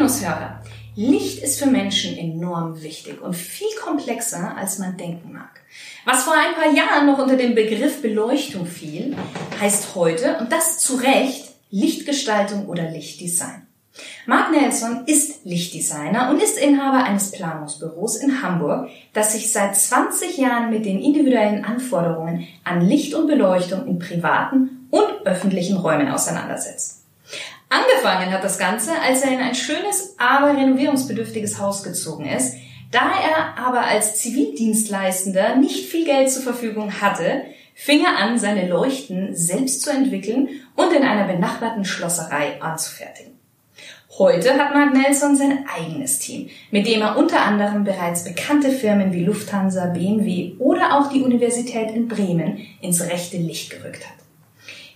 Liebe Stilgenusshörer. Licht ist für Menschen enorm wichtig und viel komplexer, als man denken mag. Was vor ein paar Jahren noch unter den Begriff Beleuchtung fiel, heißt heute, und das zu Recht, Lichtgestaltung oder Lichtdesign. Mark Nelson ist Lichtdesigner und ist Inhaber eines Planungsbüros in Hamburg, das sich seit 20 Jahren mit den individuellen Anforderungen an Licht und Beleuchtung in privaten und öffentlichen Räumen auseinandersetzt. Angefangen hat das Ganze, als er in ein schönes, aber renovierungsbedürftiges Haus gezogen ist. Da er aber als Zivildienstleistender nicht viel Geld zur Verfügung hatte, fing er an, seine Leuchten selbst zu entwickeln und in einer benachbarten Schlosserei anzufertigen. Heute hat Mark Nelson sein eigenes Team, mit dem er unter anderem bereits bekannte Firmen wie Lufthansa, BMW oder auch die Universität in Bremen ins rechte Licht gerückt hat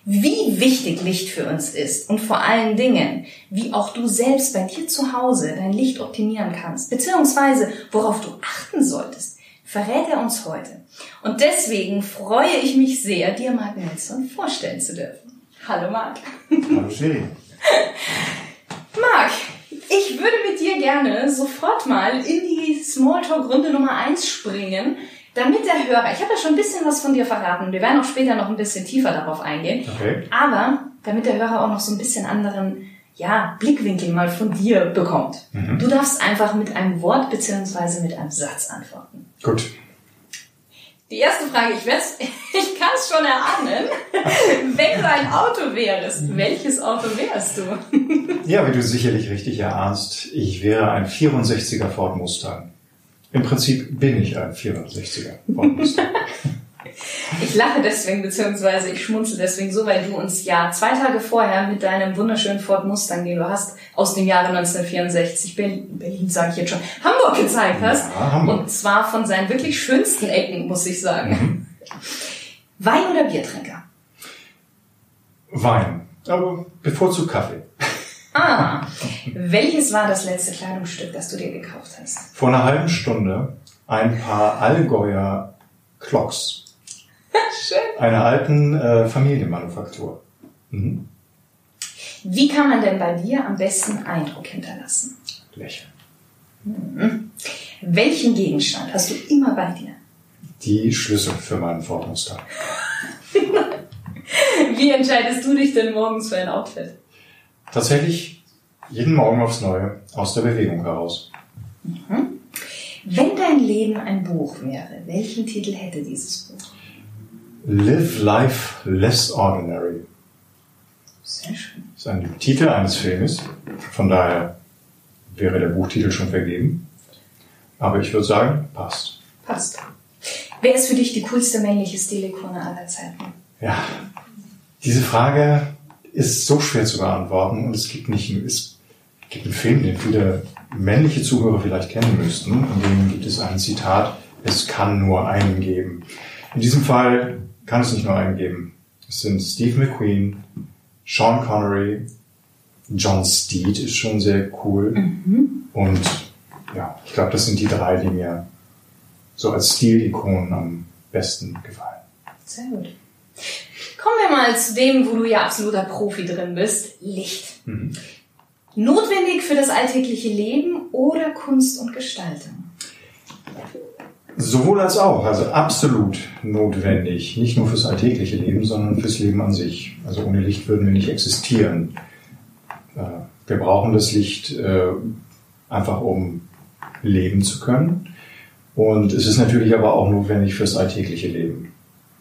wie wichtig Licht für uns ist und vor allen Dingen, wie auch du selbst bei dir zu Hause dein Licht optimieren kannst, beziehungsweise worauf du achten solltest, verrät er uns heute. Und deswegen freue ich mich sehr, dir Mark Nelson vorstellen zu dürfen. Hallo Marc. Hallo Sherry. Marc, ich würde mit dir gerne sofort mal in die Smalltalk-Runde Nummer eins springen damit der Hörer, ich habe ja schon ein bisschen was von dir verraten, wir werden auch später noch ein bisschen tiefer darauf eingehen, okay. aber damit der Hörer auch noch so ein bisschen anderen ja, Blickwinkel mal von dir bekommt. Mhm. Du darfst einfach mit einem Wort beziehungsweise mit einem Satz antworten. Gut. Die erste Frage, ich, ich kann es schon erahnen. Wenn du ein Auto wärst, welches Auto wärst du? ja, wie du sicherlich richtig erahnst, ich wäre ein 64er Ford Mustang. Im Prinzip bin ich ein 64er. ich lache deswegen, beziehungsweise ich schmunzel deswegen so, weil du uns ja zwei Tage vorher mit deinem wunderschönen Ford Mustang, den du hast, aus dem Jahre 1964, Berlin, Berlin sage ich jetzt schon, Hamburg gezeigt hast. Ja, Hamburg. Und zwar von seinen wirklich schönsten Ecken, muss ich sagen. Mhm. Wein oder Biertrinker? Wein, aber bevorzugt Kaffee. Ah, welches war das letzte Kleidungsstück, das du dir gekauft hast? Vor einer halben Stunde ein paar Allgäuer Clocks. Schön. Einer alten äh, Familienmanufaktur. Mhm. Wie kann man denn bei dir am besten Eindruck hinterlassen? Lächeln. Mhm. Welchen Gegenstand hast du immer bei dir? Die Schlüssel für meinen Ford Mustang. Wie entscheidest du dich denn morgens für ein Outfit? Tatsächlich jeden Morgen aufs Neue aus der Bewegung heraus. Mhm. Wenn dein Leben ein Buch wäre, welchen Titel hätte dieses Buch? Live Life Less Ordinary. Sehr schön. Das ist ein Titel eines Filmes. Von daher wäre der Buchtitel schon vergeben. Aber ich würde sagen, passt. Passt. Wer ist für dich die coolste männliche Stilikone aller Zeiten? Ja, diese Frage ist so schwer zu beantworten und es gibt nicht, es gibt einen Film, den viele männliche Zuhörer vielleicht kennen müssten, in dem gibt es ein Zitat, es kann nur einen geben. In diesem Fall kann es nicht nur einen geben. Es sind Steve McQueen, Sean Connery, John Steed ist schon sehr cool mhm. und ja, ich glaube, das sind die drei, die mir so als Stilikonen am besten gefallen. Sehr gut. Kommen wir mal zu dem, wo du ja absoluter Profi drin bist, Licht. Mhm. Notwendig für das alltägliche Leben oder Kunst und Gestaltung? Sowohl als auch, also absolut notwendig. Nicht nur fürs alltägliche Leben, sondern fürs Leben an sich. Also ohne Licht würden wir nicht existieren. Äh, wir brauchen das Licht äh, einfach, um leben zu können. Und es ist natürlich aber auch notwendig fürs alltägliche Leben.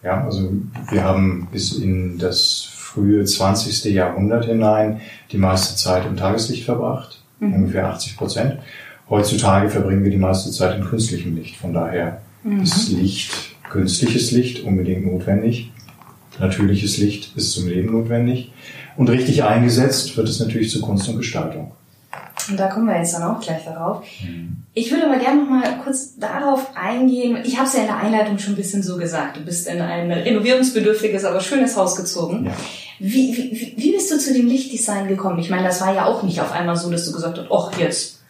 Ja, also wir haben bis in das frühe 20. Jahrhundert hinein die meiste Zeit im Tageslicht verbracht, mhm. ungefähr 80 Prozent. Heutzutage verbringen wir die meiste Zeit in künstlichem Licht. Von daher mhm. ist Licht, künstliches Licht unbedingt notwendig. Natürliches Licht ist zum Leben notwendig. Und richtig eingesetzt wird es natürlich zu Kunst und Gestaltung. Und da kommen wir jetzt dann auch gleich darauf. Ich würde aber gerne noch mal kurz darauf eingehen. Ich habe es ja in der Einleitung schon ein bisschen so gesagt. Du bist in ein renovierungsbedürftiges, aber schönes Haus gezogen. Ja. Wie, wie, wie bist du zu dem Lichtdesign gekommen? Ich meine, das war ja auch nicht auf einmal so, dass du gesagt hast, ach, jetzt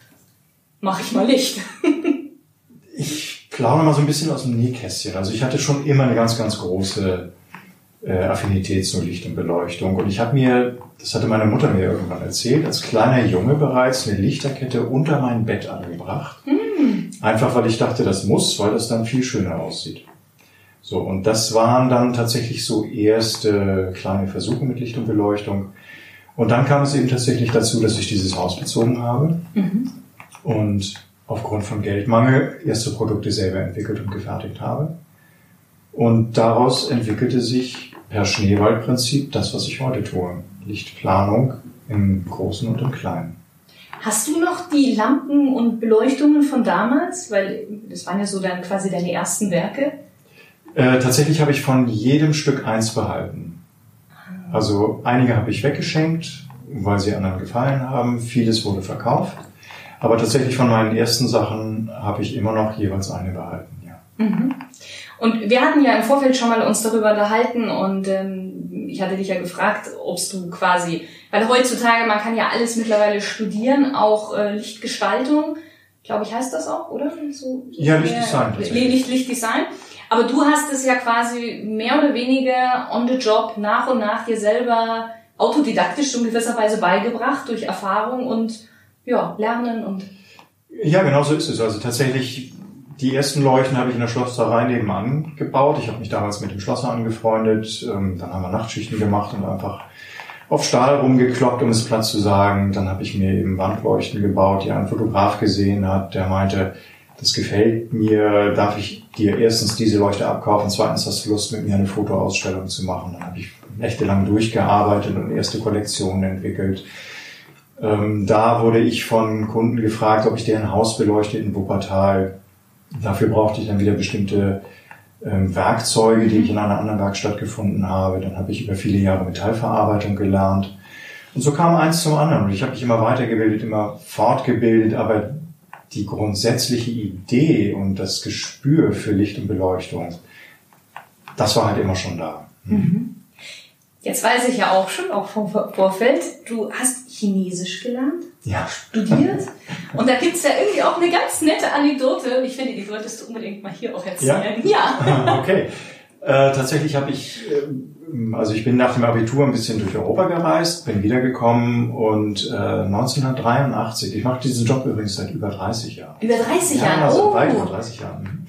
mache ich mal Licht. Ich plaudere mal so ein bisschen aus dem Nähkästchen. Also ich hatte schon immer eine ganz, ganz große äh, Affinität zu Licht und Beleuchtung. Und ich habe mir, das hatte meine Mutter mir irgendwann erzählt, als kleiner Junge bereits eine Lichterkette unter mein Bett angebracht. Einfach weil ich dachte, das muss, weil das dann viel schöner aussieht. So, und das waren dann tatsächlich so erste kleine Versuche mit Licht und Beleuchtung. Und dann kam es eben tatsächlich dazu, dass ich dieses Haus bezogen habe und aufgrund von Geldmangel erste Produkte selber entwickelt und gefertigt habe. Und daraus entwickelte sich per Schneeballprinzip das, was ich heute tue. Lichtplanung im Großen und im Kleinen. Hast du noch die Lampen und Beleuchtungen von damals? Weil das waren ja so dann quasi deine ersten Werke. Äh, tatsächlich habe ich von jedem Stück eins behalten. Also einige habe ich weggeschenkt, weil sie anderen gefallen haben. Vieles wurde verkauft. Aber tatsächlich von meinen ersten Sachen habe ich immer noch jeweils eine behalten. Ja. Und wir hatten ja im Vorfeld schon mal uns darüber unterhalten und ähm, ich hatte dich ja gefragt, ob du quasi, weil heutzutage man kann ja alles mittlerweile studieren, auch äh, Lichtgestaltung, glaube ich heißt das auch, oder? So, Ja, Lichtdesign. Licht, Lichtdesign. Aber du hast es ja quasi mehr oder weniger on the job nach und nach dir selber autodidaktisch in gewisser Weise beigebracht durch Erfahrung und ja, Lernen und Ja, genau so ist es. Also tatsächlich, die ersten Leuchten habe ich in der Schlosserei nebenan gebaut. Ich habe mich damals mit dem Schlosser angefreundet. Ähm, Dann haben wir Nachtschichten gemacht und einfach auf Stahl rumgekloppt, um es platt zu sagen. Dann habe ich mir eben Wandleuchten gebaut, die ein Fotograf gesehen hat, der meinte, das gefällt mir, darf ich dir erstens diese Leuchte abkaufen, zweitens hast du Lust, mit mir eine Fotoausstellung zu machen. Dann habe ich nächtelang durchgearbeitet und erste Kollektionen entwickelt. Ähm, da wurde ich von Kunden gefragt, ob ich deren Haus beleuchte in Wuppertal. Dafür brauchte ich dann wieder bestimmte ähm, Werkzeuge, die ich in einer anderen Werkstatt gefunden habe. Dann habe ich über viele Jahre Metallverarbeitung gelernt. Und so kam eins zum anderen. Und ich habe mich immer weitergebildet, immer fortgebildet, aber die grundsätzliche Idee und das Gespür für Licht und Beleuchtung, das war halt immer schon da. Jetzt weiß ich ja auch schon, auch vom Vorfeld, du hast Chinesisch gelernt, Ja. studiert. Und da gibt's ja irgendwie auch eine ganz nette Anekdote. Ich finde, die solltest du unbedingt mal hier auch erzählen. Ja. okay. Äh, tatsächlich habe ich, ähm, also ich bin nach dem Abitur ein bisschen durch Europa gereist, bin wiedergekommen und äh, 1983, ich mache diesen Job übrigens seit über 30 Jahren. Über 30 Ja, Jahre. also Oh. weit über 30 Jahren.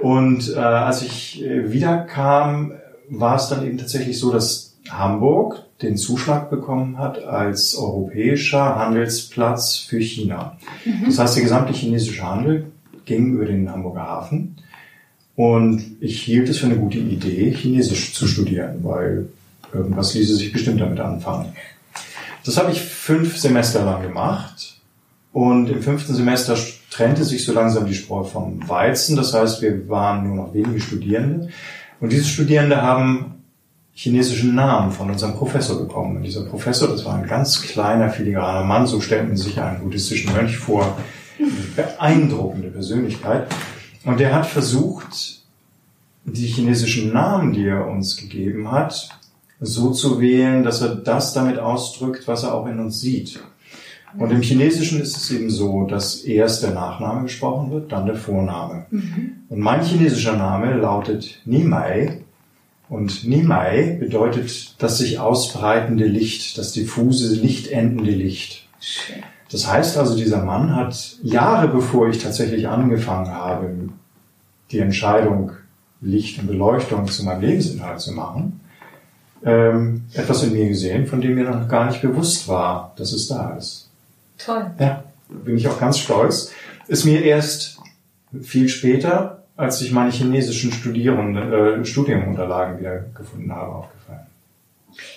Und äh, als ich äh, wiederkam, war es dann eben tatsächlich so, dass Hamburg den Zuschlag bekommen hat als europäischer Handelsplatz für China. Das heißt, der gesamte chinesische Handel ging über den Hamburger Hafen. Und ich hielt es für eine gute Idee, Chinesisch zu studieren, weil irgendwas ließe sich bestimmt damit anfangen. Das habe ich fünf Semester lang gemacht. Und im fünften Semester trennte sich so langsam die Spreu vom Weizen. Das heißt, wir waren nur noch wenige Studierende. Und diese Studierende haben chinesischen Namen von unserem Professor bekommen. Und dieser Professor, das war ein ganz kleiner, filigraner Mann, so stellten Sie sich einen buddhistischen Mönch vor. Eine beeindruckende Persönlichkeit. Und der hat versucht, die chinesischen Namen, die er uns gegeben hat, so zu wählen, dass er das damit ausdrückt, was er auch in uns sieht. Und im Chinesischen ist es eben so, dass erst der Nachname gesprochen wird, dann der Vorname. Und mein chinesischer Name lautet Nimai. Und Nimai bedeutet das sich ausbreitende Licht, das diffuse, lichtendende Licht. Das heißt also, dieser Mann hat Jahre bevor ich tatsächlich angefangen habe, die Entscheidung Licht und Beleuchtung zu meinem Lebensinhalt zu machen, ähm, etwas in mir gesehen, von dem mir noch gar nicht bewusst war, dass es da ist. Toll. Ja, bin ich auch ganz stolz. Ist mir erst viel später, als ich meine chinesischen Studierenden, äh, Studienunterlagen wieder gefunden habe, aufgefallen.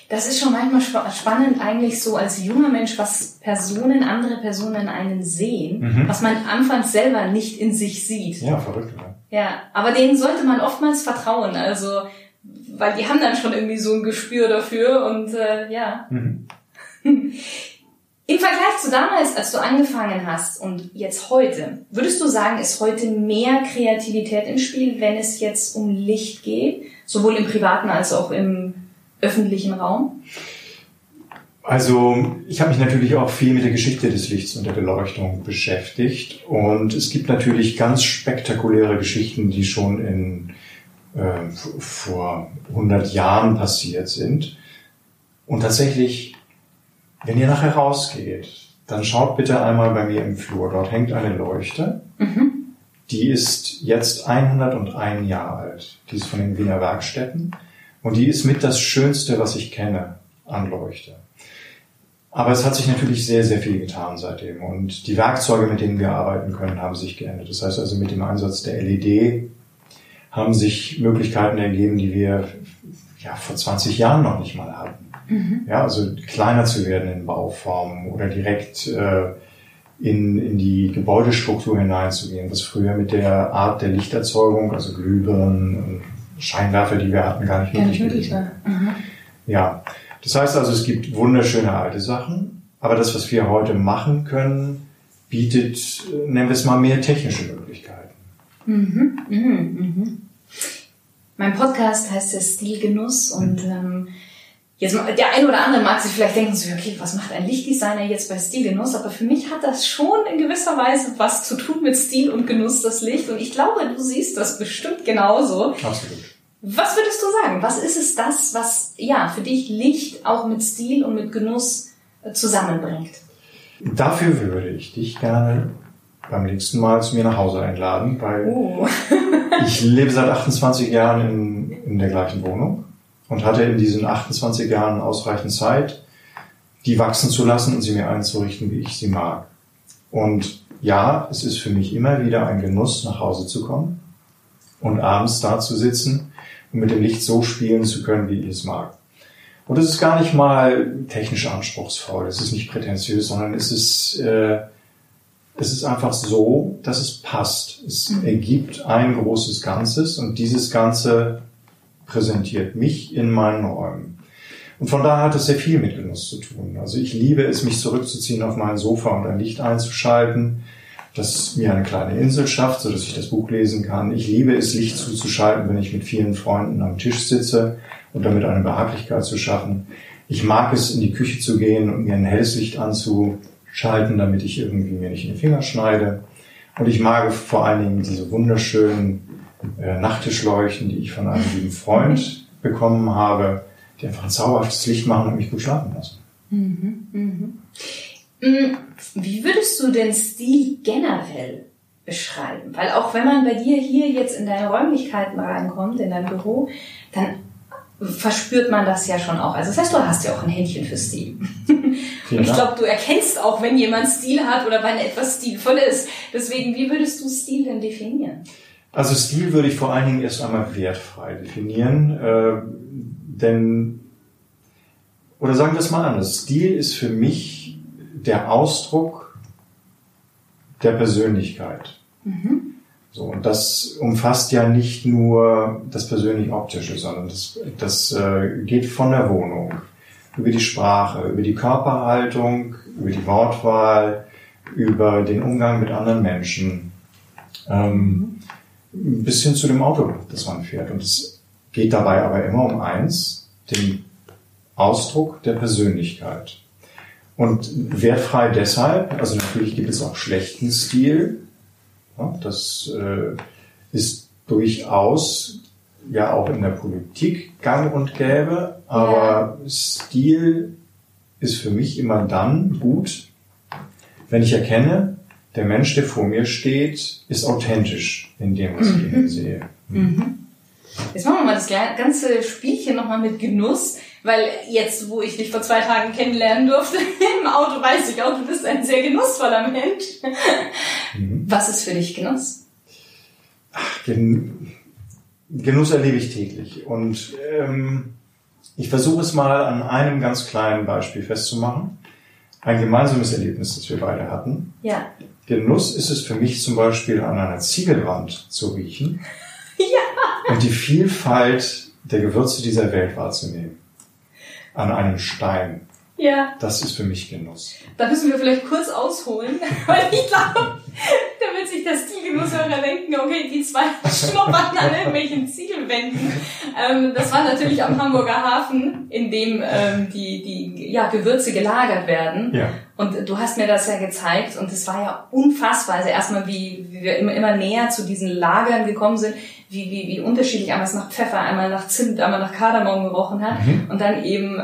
Das ist schon manchmal spa- spannend, eigentlich so als junger Mensch, was Personen, andere Personen in einen sehen, Mhm. was man anfangs selber nicht in sich sieht. Ja, verrückt, oder? Ja, aber denen sollte man oftmals vertrauen, also, weil die haben dann schon irgendwie so ein Gespür dafür und äh, ja. Mhm. Im Vergleich zu damals, als du angefangen hast und jetzt heute, würdest du sagen, ist heute mehr Kreativität im Spiel, wenn es jetzt um Licht geht, sowohl im privaten als auch im öffentlichen Raum? Also ich habe mich natürlich auch viel mit der Geschichte des Lichts und der Beleuchtung beschäftigt und es gibt natürlich ganz spektakuläre Geschichten, die schon in äh, vor 100 Jahren passiert sind. Und tatsächlich wenn ihr nachher rausgeht, dann schaut bitte einmal bei mir im Flur. Dort hängt eine Leuchte. Mhm. Die ist jetzt 101 Jahre alt. Die ist von den Wiener Werkstätten. Und die ist mit das Schönste, was ich kenne an Leuchte. Aber es hat sich natürlich sehr, sehr viel getan seitdem. Und die Werkzeuge, mit denen wir arbeiten können, haben sich geändert. Das heißt also, mit dem Einsatz der LED haben sich Möglichkeiten ergeben, die wir ja, vor 20 Jahren noch nicht mal hatten. Mhm. Ja, also kleiner zu werden in Bauformen oder direkt äh, in, in die Gebäudestruktur hineinzugehen, was früher mit der Art der Lichterzeugung, also Glühbirnen und Scheinwerfer, die wir hatten, gar nicht möglich gewesen. Mhm. Ja, das heißt also, es gibt wunderschöne alte Sachen, aber das, was wir heute machen können, bietet, nennen wir es mal, mehr technische Möglichkeiten. Mhm. Mhm. Mhm. Mein Podcast heißt ja Stilgenuss und ähm, Jetzt, der eine oder andere mag sich vielleicht denken, so, okay, was macht ein Lichtdesigner jetzt bei Stilgenuss? Aber für mich hat das schon in gewisser Weise was zu tun mit Stil und Genuss, das Licht. Und ich glaube, du siehst das bestimmt genauso. Absolut. Was würdest du sagen? Was ist es das, was, ja, für dich Licht auch mit Stil und mit Genuss äh, zusammenbringt? Dafür würde ich dich gerne beim nächsten Mal zu mir nach Hause einladen, weil oh. ich lebe seit 28 Jahren in, in der gleichen Wohnung und hatte in diesen 28 Jahren ausreichend Zeit, die wachsen zu lassen und sie mir einzurichten, wie ich sie mag. Und ja, es ist für mich immer wieder ein Genuss, nach Hause zu kommen und abends da zu sitzen und mit dem Licht so spielen zu können, wie ich es mag. Und es ist gar nicht mal technisch anspruchsvoll, es ist nicht prätentiös, sondern es ist, äh, es ist einfach so, dass es passt. Es ergibt ein großes Ganzes und dieses Ganze präsentiert mich in meinen Räumen. Und von daher hat es sehr viel mit Genuss zu tun. Also ich liebe es, mich zurückzuziehen auf mein Sofa und ein Licht einzuschalten, das mir eine kleine Insel schafft, so dass ich das Buch lesen kann. Ich liebe es, Licht zuzuschalten, wenn ich mit vielen Freunden am Tisch sitze und damit eine Behaglichkeit zu schaffen. Ich mag es, in die Küche zu gehen und mir ein helles Licht anzuschalten, damit ich irgendwie mir nicht in die Finger schneide. Und ich mag vor allen Dingen diese wunderschönen äh, Nachttischleuchten, die ich von einem lieben Freund bekommen habe, die einfach ein zauberhaftes Licht machen und mich gut schlafen lassen. Mhm, mhm. Mm, wie würdest du den Stil generell beschreiben? Weil auch wenn man bei dir hier jetzt in deine Räumlichkeiten reinkommt, in dein Büro, dann verspürt man das ja schon auch. Also das heißt, du hast ja auch ein Händchen für Stil. Und ich glaube, du erkennst auch, wenn jemand Stil hat oder wenn etwas stilvoll ist. Deswegen, wie würdest du Stil denn definieren? Also Stil würde ich vor allen Dingen erst einmal wertfrei definieren, äh, denn, oder sagen wir es mal anders, Stil ist für mich der Ausdruck der Persönlichkeit. Mhm. So, und das umfasst ja nicht nur das persönlich-optische, sondern das, das äh, geht von der Wohnung, über die Sprache, über die Körperhaltung, über die Wortwahl, über den Umgang mit anderen Menschen. Ähm, mhm bis hin zu dem Auto, das man fährt. Und es geht dabei aber immer um eins, den Ausdruck der Persönlichkeit. Und wertfrei deshalb, also natürlich gibt es auch schlechten Stil. Ja, das äh, ist durchaus ja auch in der Politik gang und gäbe, aber. Stil ist für mich immer dann gut, wenn ich erkenne, der Mensch, der vor mir steht, ist authentisch in dem, was ich ihm sehe. Mhm. Jetzt machen wir mal das ganze Spielchen nochmal mit Genuss, weil jetzt, wo ich dich vor zwei Tagen kennenlernen durfte, im Auto weiß ich auch, du bist ein sehr genussvoller Mensch. Mhm. Was ist für dich Genuss? Ach, Gen Genuss erlebe ich täglich und ähm, ich versuche es mal an einem ganz kleinen Beispiel festzumachen. Ein gemeinsames Erlebnis, das wir beide hatten. Ja. Genuss ist es für mich zum Beispiel an einer Ziegelwand zu riechen ja. und die Vielfalt der Gewürze dieser Welt wahrzunehmen. An einem Stein. Ja. Das ist für mich Genuss. Da müssen wir vielleicht kurz ausholen, weil ich glaube, da wird sich der Stilgenusshörer denken, okay, die zwei schnuppern an irgendwelchen Zielwänden. Ähm, das war natürlich am Hamburger Hafen, in dem ähm, die, die ja, Gewürze gelagert werden. Ja. Und du hast mir das ja gezeigt und es war ja unfassbar. Also erstmal, wie, wie wir immer, immer näher zu diesen Lagern gekommen sind, wie, wie, wie unterschiedlich einmal es nach Pfeffer, einmal nach Zimt, einmal nach Kardamom gerochen hat. Mhm. Und dann eben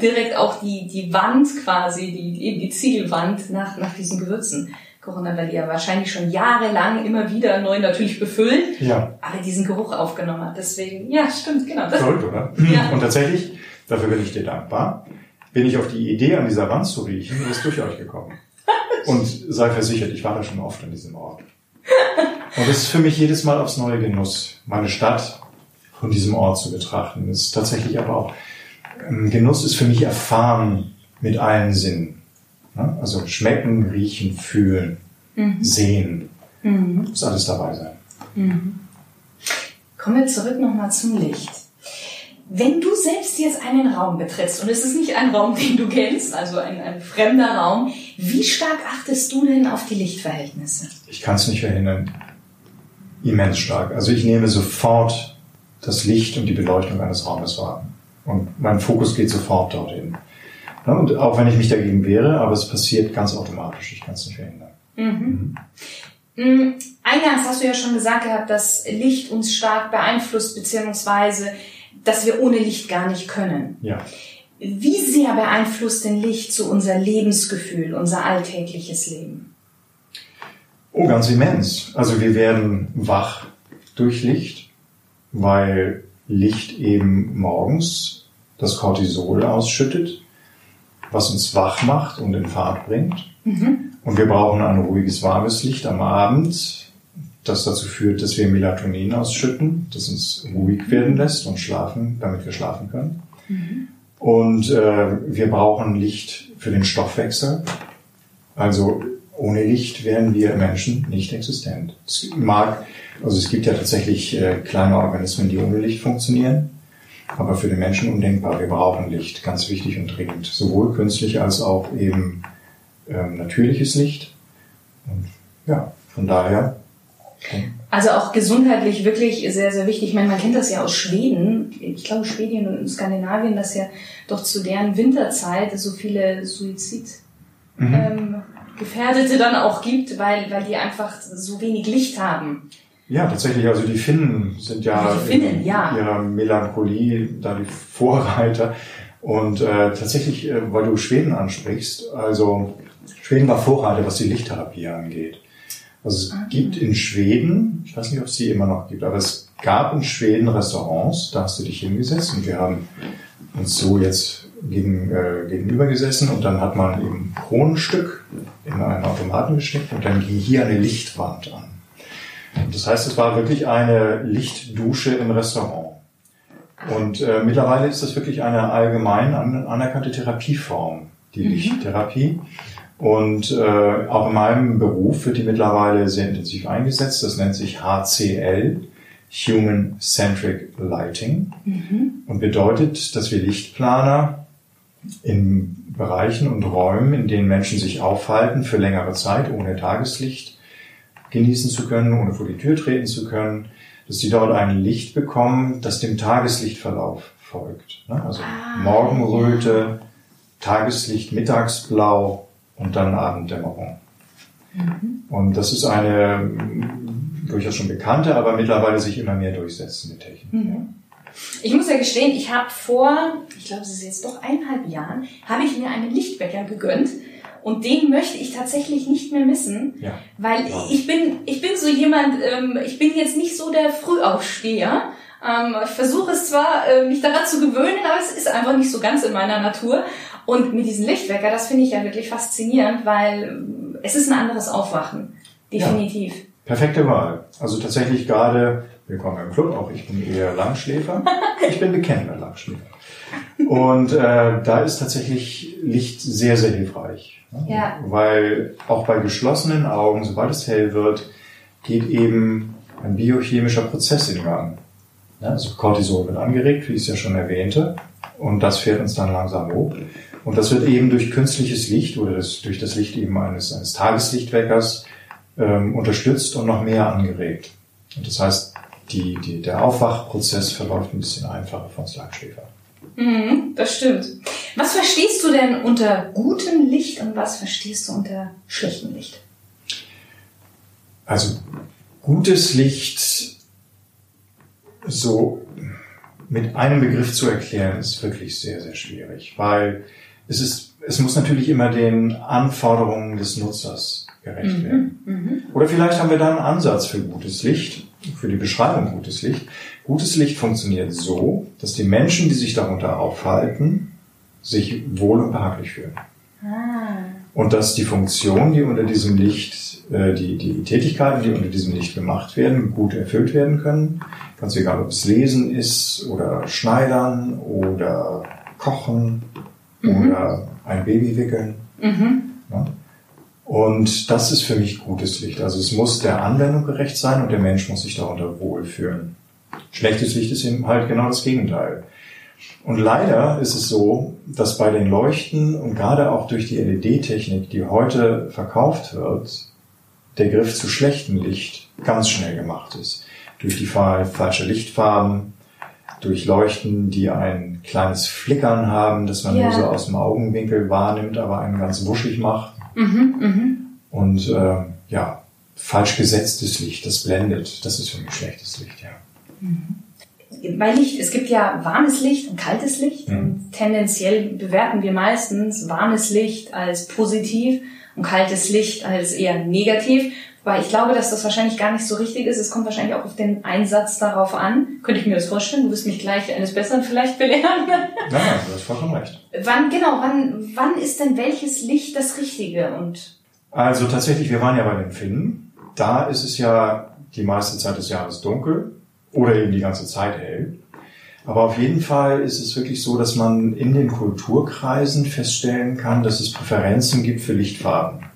direkt auch die, die Wand quasi, die, eben die Ziegelwand nach, nach diesen Gewürzen hat, weil ja wahrscheinlich schon jahrelang immer wieder neu natürlich befüllt, Ja. aber diesen Geruch aufgenommen hat. Deswegen, ja, stimmt, genau. Das, Verrückt, oder? Ja. Und tatsächlich, dafür bin ich dir dankbar, bin ich auf die Idee, an dieser Wand zu riechen, ist durch euch gekommen. Und sei versichert, ich war da schon oft an diesem Ort. Und es ist für mich jedes Mal aufs neue Genuss, meine Stadt von diesem Ort zu betrachten. Es ist tatsächlich aber auch, ähm, Genuss ist für mich erfahren mit allen Sinnen. Ne? Also schmecken, riechen, fühlen, sehen. Muss alles dabei sein. Kommen wir zurück nochmal zum Licht. Wenn du selbst jetzt einen Raum betrittst, und es ist nicht ein Raum, den du kennst, also ein, ein fremder Raum, wie stark achtest du denn auf die Lichtverhältnisse? Ich kann es nicht verhindern. Immens stark. Also ich nehme sofort das Licht und die Beleuchtung eines Raumes wahr. Und mein Fokus geht sofort dorthin. Und auch wenn ich mich dagegen wehre, aber es passiert ganz automatisch. Ich kann es nicht verhindern. Mm, Eingangs hast du ja schon gesagt gehabt, dass Licht uns stark beeinflusst, beziehungsweise, dass wir ohne Licht gar nicht können. Ja. Wie sehr beeinflusst denn Licht so unser Lebensgefühl, unser alltägliches Leben? Oh, ganz immens. Also wir werden wach durch Licht, weil Licht eben morgens das Cortisol ausschüttet, was uns wach macht und in Fahrt bringt. Und wir brauchen ein ruhiges, warmes Licht am Abend, das dazu führt, dass wir Melatonin ausschütten, das uns ruhig werden lässt und schlafen, damit wir schlafen können. Und äh, wir brauchen Licht für den Stoffwechsel. Also ohne Licht wären wir Menschen nicht existent. Es mag, also es gibt ja tatsächlich äh, kleine Organismen, die ohne Licht funktionieren, aber für den Menschen undenkbar. Wir brauchen Licht, ganz wichtig und dringend. Sowohl künstlich als auch eben ähm, natürliches Licht. Und ja, von daher. Also auch gesundheitlich wirklich sehr, sehr wichtig. Ich meine, man kennt das ja aus Schweden. Ich glaube, Schweden und Skandinavien, dass ja doch zu deren Winterzeit so viele Suizid ähm, Gefährdete dann auch gibt, weil, weil die einfach so wenig Licht haben. Ja, tatsächlich, also die Finnen sind ja Die Finnen, in ja. ihrer Melancholie da die Vorreiter. Und äh, tatsächlich, äh, weil du Schweden ansprichst, also Schweden war Vorreiter, was die Lichttherapie angeht. Also es gibt in Schweden, ich weiß nicht, ob es die immer noch gibt, aber es gab in Schweden Restaurants, da hast du dich hingesetzt und wir haben uns so jetzt gegen, äh, gegenüber gesessen und dann hat man eben Kronenstück in einen Automaten gesteckt und dann ging hier eine Lichtwand an. Das heißt, es war wirklich eine Lichtdusche im Restaurant. Und äh, mittlerweile ist das wirklich eine allgemein an, anerkannte Therapieform, die Lichttherapie. Und äh, auch in meinem Beruf wird die mittlerweile sehr intensiv eingesetzt. Das nennt sich HCL, Human Centric Lighting, und bedeutet, dass wir Lichtplaner in Bereichen und Räumen, in denen Menschen sich aufhalten für längere Zeit ohne Tageslicht genießen zu können, ohne vor die Tür treten zu können, dass sie dort ein Licht bekommen, das dem Tageslichtverlauf folgt. ne? Also Morgenröte, Tageslicht, Mittagsblau und dann Abenddämmerung. Und das ist eine durchaus schon bekannte, aber mittlerweile sich immer mehr durchsetzende Technik. ja. Ich muss ja gestehen, ich habe vor, ich glaube, es ist jetzt doch eineinhalb Jahren, habe ich mir einen Lichtwecker gegönnt. Und den möchte ich tatsächlich nicht mehr missen, Ja. weil ich bin, ich bin so jemand, ähm, ich bin jetzt nicht so der Frühaufsteher. Ähm, ich versuche es zwar, äh, mich daran zu gewöhnen, aber es ist einfach nicht so ganz in meiner Natur. Und mit diesem Lichtwecker, das finde ich ja wirklich faszinierend, weil ähm, es ist ein anderes Aufwachen. Definitiv. Perfekte Wahl. Also tatsächlich gerade, willkommen im Club, auch ich bin eher Langschläfer. Ich bin bekennender Langschläfer. Und äh, da ist tatsächlich Licht sehr, sehr hilfreich. Ja. Weil auch bei geschlossenen Augen, sobald es hell wird, geht eben ein biochemischer Prozess in Gang. Also Cortisol wird angeregt, wie ich es ja schon erwähnte. Und das fährt uns dann langsam hoch. Und das wird eben durch künstliches Licht oder das, durch das Licht eben eines, eines Tageslichtweckers ähm, unterstützt und noch mehr angeregt. Und das heißt, die, die, der Aufwachprozess verläuft ein bisschen einfacher von Slagschläfer. Mhm, das stimmt. Was verstehst du denn unter gutem Licht und was verstehst du unter schlechtem Licht? Also gutes Licht so mit einem Begriff zu erklären, ist wirklich sehr, sehr schwierig, weil es ist, es muss natürlich immer den Anforderungen des Nutzers gerecht werden. Mhm. Oder vielleicht haben wir da einen Ansatz für gutes Licht, für die Beschreibung gutes Licht. Gutes Licht funktioniert so, dass die Menschen, die sich darunter aufhalten, sich wohl und behaglich fühlen. Ah. Und dass die Funktionen, die unter diesem Licht, äh, die, die Tätigkeiten, die unter diesem Licht gemacht werden, gut erfüllt werden können. Ganz egal, ob es Lesen ist oder Schneidern oder Kochen mhm. oder ein Baby wickeln. Mhm. Ja? Und das ist für mich gutes Licht. Also es muss der Anwendung gerecht sein und der Mensch muss sich darunter wohlfühlen. Schlechtes Licht ist eben halt genau das Gegenteil. Und leider ist es so, dass bei den Leuchten und gerade auch durch die LED-Technik, die heute verkauft wird, der Griff zu schlechtem Licht ganz schnell gemacht ist. Durch die falsche Lichtfarben, durch Leuchten, die ein kleines Flickern haben, das man ja. nur so aus dem Augenwinkel wahrnimmt, aber einen ganz wuschig macht. Mhm, mh. Und äh, ja, falsch gesetztes Licht, das blendet. Das ist für mich schlechtes Licht, ja. Mhm. Bei Licht, es gibt ja warmes Licht und kaltes Licht. Mhm. Und tendenziell bewerten wir meistens warmes Licht als positiv und kaltes Licht als eher negativ. Weil ich glaube, dass das wahrscheinlich gar nicht so richtig ist. Es kommt wahrscheinlich auch auf den Einsatz darauf an. Könnte ich mir das vorstellen? Du wirst mich gleich eines Besseren vielleicht belehren. Nein, du hast vollkommen recht. Wann, genau, wann, wann ist denn welches Licht das Richtige? Und also tatsächlich, wir waren ja bei den Finnen. Da ist es ja die meiste Zeit des Jahres dunkel oder eben die ganze Zeit hell. Aber auf jeden Fall ist es wirklich so, dass man in den Kulturkreisen feststellen kann, dass es Präferenzen gibt für Lichtfarben.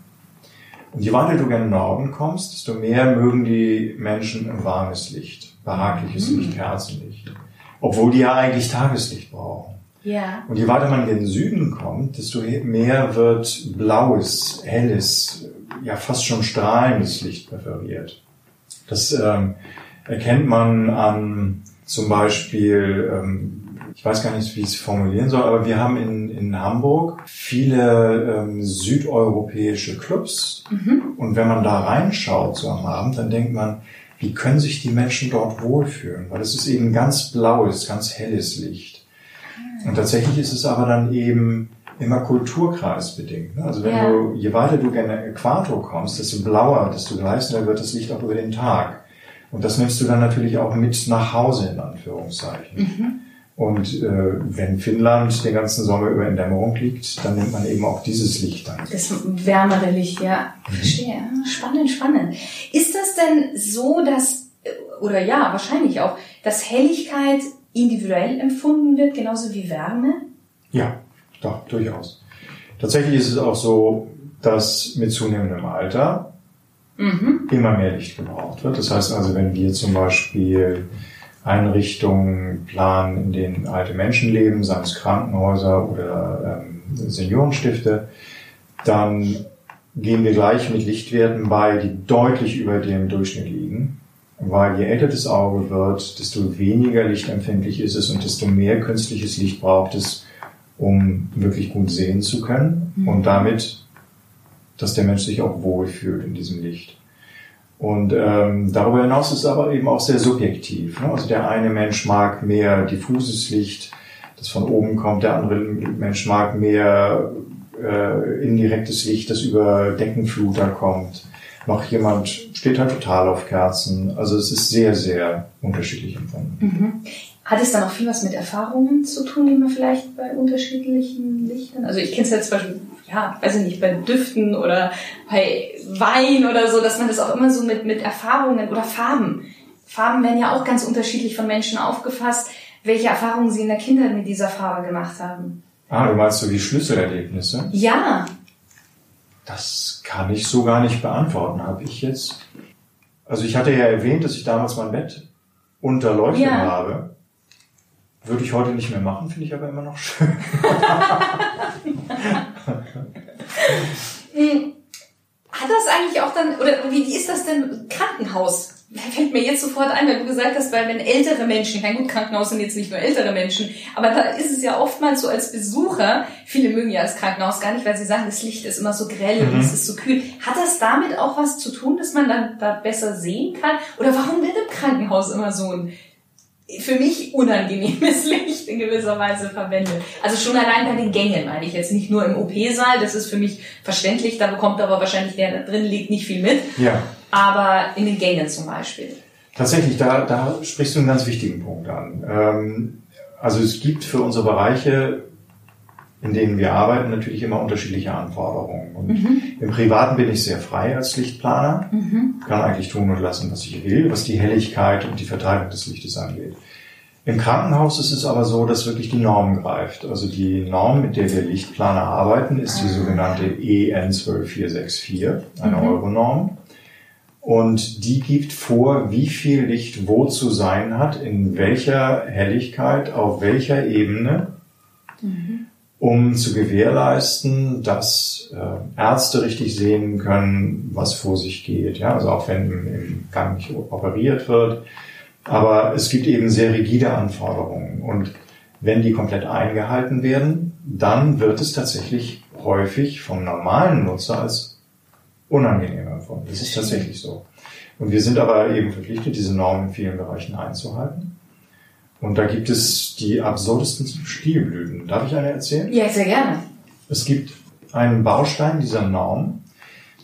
Und je weiter du in Norden kommst, desto mehr mögen die Menschen ein warmes Licht, behagliches mhm. Licht, Kerzenlicht. Obwohl die ja eigentlich Tageslicht brauchen. Ja. Und je weiter man in den Süden kommt, desto mehr wird blaues, helles, ja fast schon strahlendes Licht präferiert. Das ähm, erkennt man an zum Beispiel ähm, ich weiß gar nicht, wie ich es formulieren soll, aber wir haben in, in Hamburg viele ähm, südeuropäische Clubs. Mhm. Und wenn man da reinschaut so am Abend, dann denkt man, wie können sich die Menschen dort wohlfühlen? Weil es ist eben ganz blaues, ganz helles Licht. Und tatsächlich ist es aber dann eben immer kulturkreisbedingt. Ne? Also wenn ja. du, je weiter du gerne Äquator kommst, desto blauer, desto gleißender wird das Licht auch über den Tag. Und das nimmst du dann natürlich auch mit nach Hause, in Anführungszeichen. Mhm. Und äh, wenn Finnland den ganzen Sommer über in Dämmerung liegt, dann nimmt man eben auch dieses Licht dann. Das wärmere Licht, ja. Mhm. Verstehe. Spannend, spannend. Ist das denn so, dass, oder ja, wahrscheinlich auch, dass Helligkeit individuell empfunden wird, genauso wie Wärme? Ja, doch, durchaus. Tatsächlich ist es auch so, dass mit zunehmendem Alter mhm. immer mehr Licht gebraucht wird. Das heißt also, wenn wir zum Beispiel Einrichtungen planen, in denen alte Menschen leben, seien es Krankenhäuser oder ähm, Seniorenstifte, dann gehen wir gleich mit Lichtwerten bei, die deutlich über dem Durchschnitt liegen. Weil je älter das Auge wird, desto weniger lichtempfindlich ist es und desto mehr künstliches Licht braucht es, um wirklich gut sehen zu können mhm. und damit, dass der Mensch sich auch wohlfühlt in diesem Licht. Und ähm, darüber hinaus ist es aber eben auch sehr subjektiv. Ne? Also der eine Mensch mag mehr diffuses Licht, das von oben kommt, der andere Mensch mag mehr äh, indirektes Licht, das über Deckenfluter kommt. Noch jemand steht halt total auf Kerzen. Also es ist sehr, sehr unterschiedlich empfunden. Mhm. Hat es dann auch viel was mit Erfahrungen zu tun, die man vielleicht bei unterschiedlichen Lichtern? Also ich kenne es ja zum Beispiel ja, weiß ich nicht, bei Düften oder bei Wein oder so, dass man das auch immer so mit, mit Erfahrungen oder Farben. Farben werden ja auch ganz unterschiedlich von Menschen aufgefasst, welche Erfahrungen sie in der Kindheit mit dieser Farbe gemacht haben. Ah, du meinst so wie Schlüsselerlebnisse? Ja. Das kann ich so gar nicht beantworten, habe ich jetzt. Also ich hatte ja erwähnt, dass ich damals mein Bett unterleuchtet ja. habe. Würde ich heute nicht mehr machen, finde ich aber immer noch schön. Hm. Hat das eigentlich auch dann, oder wie, ist das denn Krankenhaus? fällt mir jetzt sofort ein, weil du gesagt hast, weil wenn ältere Menschen, kein gut Krankenhaus sind jetzt nicht nur ältere Menschen, aber da ist es ja oftmals so als Besucher, viele mögen ja das Krankenhaus gar nicht, weil sie sagen, das Licht ist immer so grell mhm. und es ist so kühl. Hat das damit auch was zu tun, dass man dann da besser sehen kann? Oder warum wird im Krankenhaus immer so ein für mich unangenehmes Licht in gewisser Weise verwendet. Also schon allein bei den Gängen meine ich jetzt nicht nur im OP-Saal, das ist für mich verständlich, da bekommt aber wahrscheinlich der da drin liegt nicht viel mit. Ja. Aber in den Gängen zum Beispiel. Tatsächlich, da, da sprichst du einen ganz wichtigen Punkt an. Ähm, also es gibt für unsere Bereiche, in denen wir arbeiten, natürlich immer unterschiedliche Anforderungen. Und mhm. im Privaten bin ich sehr frei als Lichtplaner, mhm. kann eigentlich tun und lassen, was ich will, was die Helligkeit und die Verteilung des Lichtes angeht. Im Krankenhaus ist es aber so, dass wirklich die Norm greift. Also die Norm, mit der wir Lichtplaner arbeiten, ist die ah. sogenannte EN 12464, eine mhm. Euronorm. Und die gibt vor, wie viel Licht wo zu sein hat, in welcher Helligkeit, auf welcher Ebene, mhm. Um zu gewährleisten, dass äh, Ärzte richtig sehen können, was vor sich geht. Ja, also auch wenn im, im Gang nicht operiert wird. Aber es gibt eben sehr rigide Anforderungen. Und wenn die komplett eingehalten werden, dann wird es tatsächlich häufig vom normalen Nutzer als unangenehm empfunden. Das ist tatsächlich so. Und wir sind aber eben verpflichtet, diese Normen in vielen Bereichen einzuhalten. Und da gibt es die absurdesten Stilblüten. Darf ich eine erzählen? Ja, sehr gerne. Es gibt einen Baustein dieser Norm,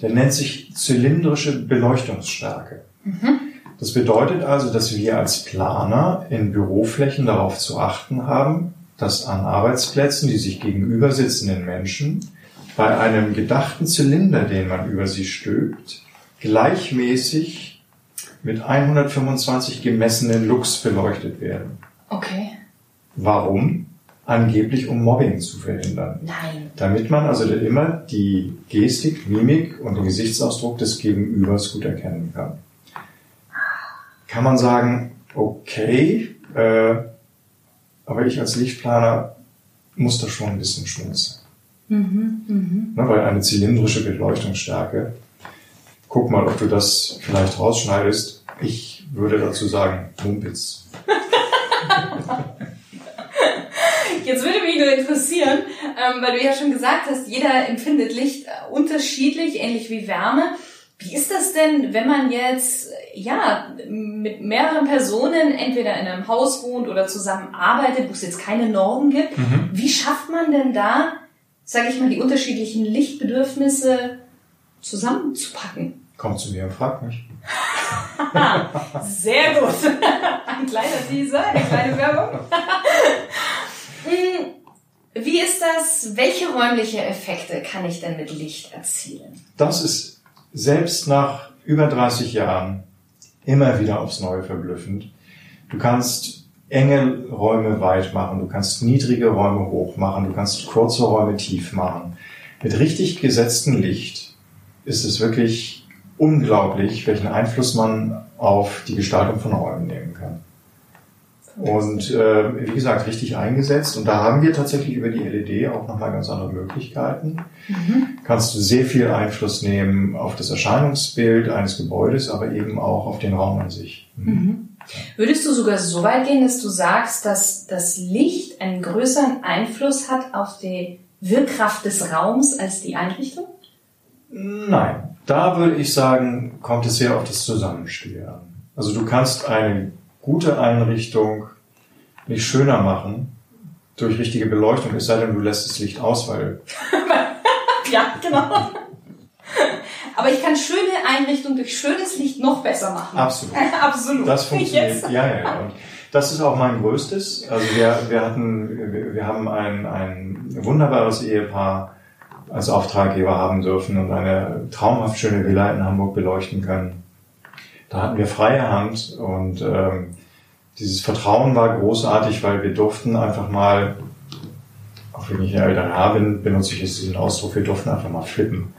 der nennt sich zylindrische Beleuchtungsstärke. Mhm. Das bedeutet also, dass wir als Planer in Büroflächen darauf zu achten haben, dass an Arbeitsplätzen, die sich gegenüber sitzenden Menschen, bei einem gedachten Zylinder, den man über sie stülpt, gleichmäßig mit 125 gemessenen Lux beleuchtet werden. Okay. Warum? Angeblich um Mobbing zu verhindern. Nein. Damit man also immer die Gestik, Mimik und den Gesichtsausdruck des Gegenübers gut erkennen kann. Kann man sagen, okay, äh, aber ich als Lichtplaner muss da schon ein bisschen schmunzeln. Mhm, mh. ne, weil eine zylindrische Beleuchtungsstärke, guck mal, ob du das vielleicht rausschneidest. Ich würde dazu sagen, Mumpitz. Jetzt würde mich nur interessieren, ähm, weil du ja schon gesagt hast, jeder empfindet Licht äh, unterschiedlich, ähnlich wie Wärme. Wie ist das denn, wenn man jetzt ja mit mehreren Personen entweder in einem Haus wohnt oder zusammen arbeitet, wo es jetzt keine Normen gibt? Mhm. Wie schafft man denn da sage ich mal, die unterschiedlichen Lichtbedürfnisse zusammenzupacken. Kommt zu mir und fragt mich. Sehr gut. Ein kleiner Teaser, eine kleine Werbung. Hm, wie ist das? Welche räumliche Effekte kann ich denn mit Licht erzielen? Das ist selbst nach über 30 Jahren immer wieder aufs Neue verblüffend. Du kannst enge Räume weit machen, du kannst niedrige Räume hoch machen, du kannst kurze Räume tief machen. Mit richtig gesetztem Licht ist es wirklich unglaublich, welchen Einfluss man auf die Gestaltung von Räumen nehmen kann. Und äh, wie gesagt, richtig eingesetzt. Und da haben wir tatsächlich über die LED auch nochmal ganz andere Möglichkeiten. Mhm. Kannst du sehr viel Einfluss nehmen auf das Erscheinungsbild eines Gebäudes, aber eben auch auf den Raum an sich. Mhm. Mhm. Würdest du sogar so weit gehen, dass du sagst, dass das Licht einen größeren Einfluss hat auf die Wirkkraft des Raums als die Einrichtung? Nein, da würde ich sagen, kommt es sehr auf das Zusammenspiel an. Also du kannst eine gute Einrichtung nicht schöner machen durch richtige Beleuchtung, es sei denn, du lässt das Licht aus, weil... ja, genau. Aber ich kann schöne Einrichtungen durch schönes Licht noch besser machen. Absolut. Absolut. Das funktioniert. Jetzt. Ja, ja, ja. Und das ist auch mein größtes. Also wir, wir hatten, wir, wir haben ein, ein wunderbares Ehepaar als Auftraggeber haben dürfen und eine traumhaft schöne Villa in Hamburg beleuchten können. Da hatten wir freie Hand und ähm, dieses Vertrauen war großartig, weil wir durften einfach mal auch wenn ich älterer Herr bin, benutze ich jetzt diesen Ausdruck, wir durften einfach mal flippen.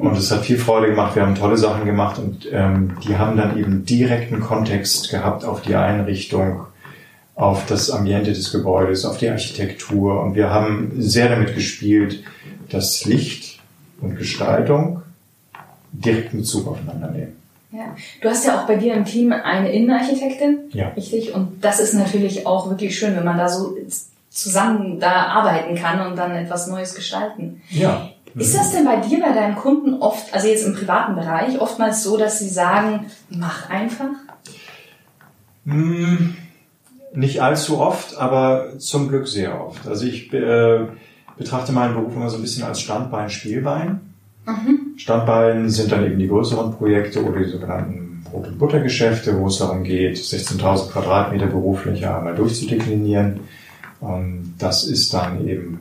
Und es hat viel Freude gemacht, wir haben tolle Sachen gemacht und ähm, die haben dann eben direkten Kontext gehabt auf die Einrichtung, auf das Ambiente des Gebäudes, auf die Architektur. Und wir haben sehr damit gespielt, dass Licht und Gestaltung direkten Bezug aufeinander nehmen. Ja. Du hast ja auch bei dir im Team eine Innenarchitektin, Ja. richtig? Und das ist natürlich auch wirklich schön, wenn man da so zusammen da arbeiten kann und dann etwas Neues gestalten. Ja. Ist das denn bei dir, bei deinen Kunden oft, also jetzt im privaten Bereich, oftmals so, dass sie sagen, mach einfach? Hm, nicht allzu oft, aber zum Glück sehr oft. Also ich äh, betrachte meinen Beruf immer so ein bisschen als Standbein, Spielbein. Standbein sind dann eben die größeren Projekte oder die sogenannten Brot- und Buttergeschäfte, wo es darum geht, 16.000 Quadratmeter Berufsfläche einmal durchzudeklinieren. Und das ist dann eben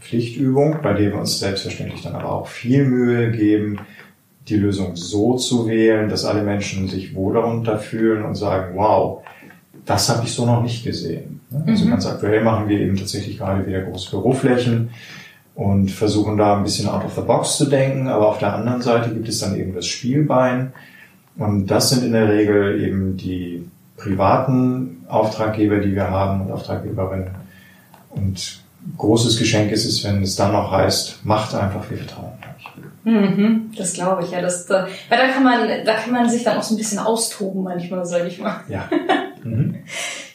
Pflichtübung, bei der wir uns selbstverständlich dann aber auch viel Mühe geben, die Lösung so zu wählen, dass alle Menschen sich wohl darunter fühlen und sagen, wow, das habe ich so noch nicht gesehen. Also ganz aktuell machen wir eben tatsächlich gerade wieder große Büroflächen und versuchen da ein bisschen out of the box zu denken, aber auf der anderen Seite gibt es dann eben das Spielbein und das sind in der Regel eben die privaten Auftraggeber, die wir haben und Auftraggeberinnen. Und großes Geschenk ist es, wenn es dann noch heißt, macht einfach, wir vertrauen euch. Mhm, das glaube ich, ja. Das, da, weil da kann man, da kann man sich dann auch so ein bisschen austoben manchmal, sage ich mal. Ja. Mhm.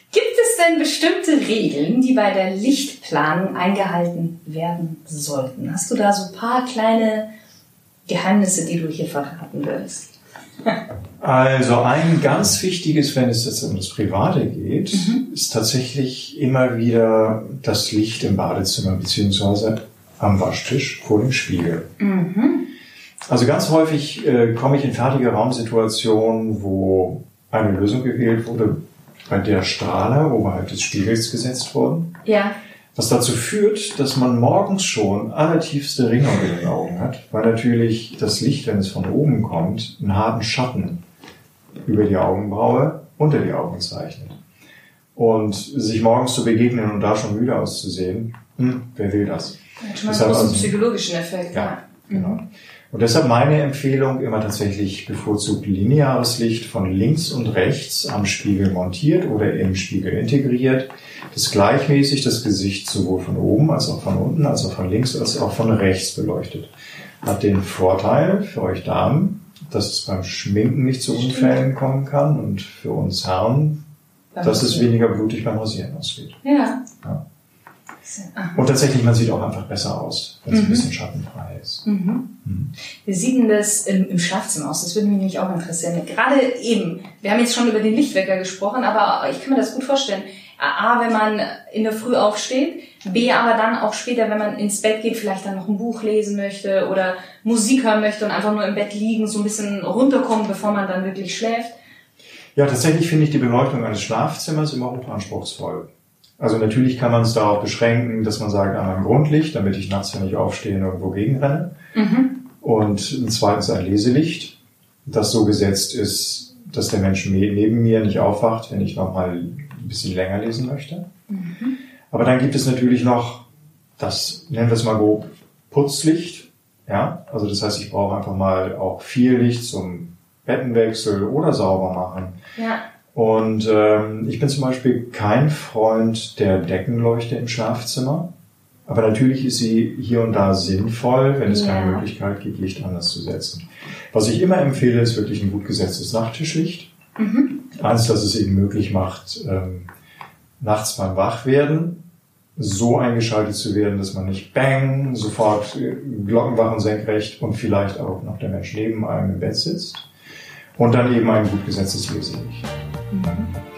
Denn bestimmte Regeln, die bei der Lichtplanung eingehalten werden sollten? Hast du da so ein paar kleine Geheimnisse, die du hier verraten würdest? Also ein ganz wichtiges, wenn es jetzt um das Private geht, Mhm. ist tatsächlich immer wieder das Licht im Badezimmer beziehungsweise am Waschtisch vor dem Spiegel. Mhm. Also ganz häufig äh, komme ich in fertige Raumsituationen, wo eine Lösung gewählt wurde, bei der Strahler oberhalb des Spiegels gesetzt wurden. Ja. Was dazu führt, dass man morgens schon allertiefste Ringe unter den Augen hat, weil natürlich das Licht, wenn es von oben kommt, einen harten Schatten über die Augenbraue unter die Augen zeichnet. Und sich morgens zu begegnen und da schon müde auszusehen, hm, wer will das? Hat schon mal einen großen also- psychologischen Effekt. Ja, genau. Und deshalb meine Empfehlung immer tatsächlich bevorzugt lineares Licht von links und rechts am Spiegel montiert oder im Spiegel integriert, das gleichmäßig das Gesicht sowohl von oben als auch von unten, als auch von links als auch von rechts beleuchtet. Hat den Vorteil für euch Damen, dass es beim Schminken nicht zu Unfällen kommen kann und für uns Herren, dass es weniger blutig beim Rasieren ausgeht. Ja. Ja. Aha. Und tatsächlich, man sieht auch einfach besser aus, wenn es Mhm. ein bisschen schattenfrei ist. Mhm. Wie sieht denn das im, im Schlafzimmer aus? Das würde mich nämlich auch interessieren. Gerade eben, wir haben jetzt schon über den Lichtwecker gesprochen, aber ich kann mir das gut vorstellen. A, wenn man in der Früh aufsteht, B, aber dann auch später, wenn man ins Bett geht, vielleicht dann noch ein Buch lesen möchte oder Musik hören möchte und einfach nur im Bett liegen, so ein bisschen runterkommen, bevor man dann wirklich schläft. Ja, tatsächlich finde ich die Beleuchtung eines Schlafzimmers immer hochanspruchsvoll. Also natürlich kann man es darauf beschränken, dass man sagt, einmal ein Grundlicht, damit ich nachts, wenn ich aufstehe, irgendwo gegenrenne. Und zweitens ein Leselicht, das so gesetzt ist, dass der Mensch me- neben mir nicht aufwacht, wenn ich nochmal ein bisschen länger lesen möchte. Aber dann gibt es natürlich noch das, nennen wir es mal grob, Putzlicht. Ja, also das heißt, ich brauche einfach mal auch viel Licht zum Bettenwechsel oder sauber machen. Ja. Und ähm, ich bin zum Beispiel kein Freund der Deckenleuchte im Schlafzimmer. Aber natürlich ist sie hier und da sinnvoll, wenn es Ja. keine Möglichkeit gibt, Licht anders zu setzen. Was ich immer empfehle, ist wirklich ein gut gesetztes Nachttischlicht. Eins, das es eben möglich macht, ähm, nachts beim Wachwerden so eingeschaltet zu werden, dass man nicht bang, sofort äh, glockenwach und senkrecht und vielleicht auch noch der Mensch neben einem im Bett sitzt. Und dann eben ein gut gesetztes Leselicht. Mm-hmm.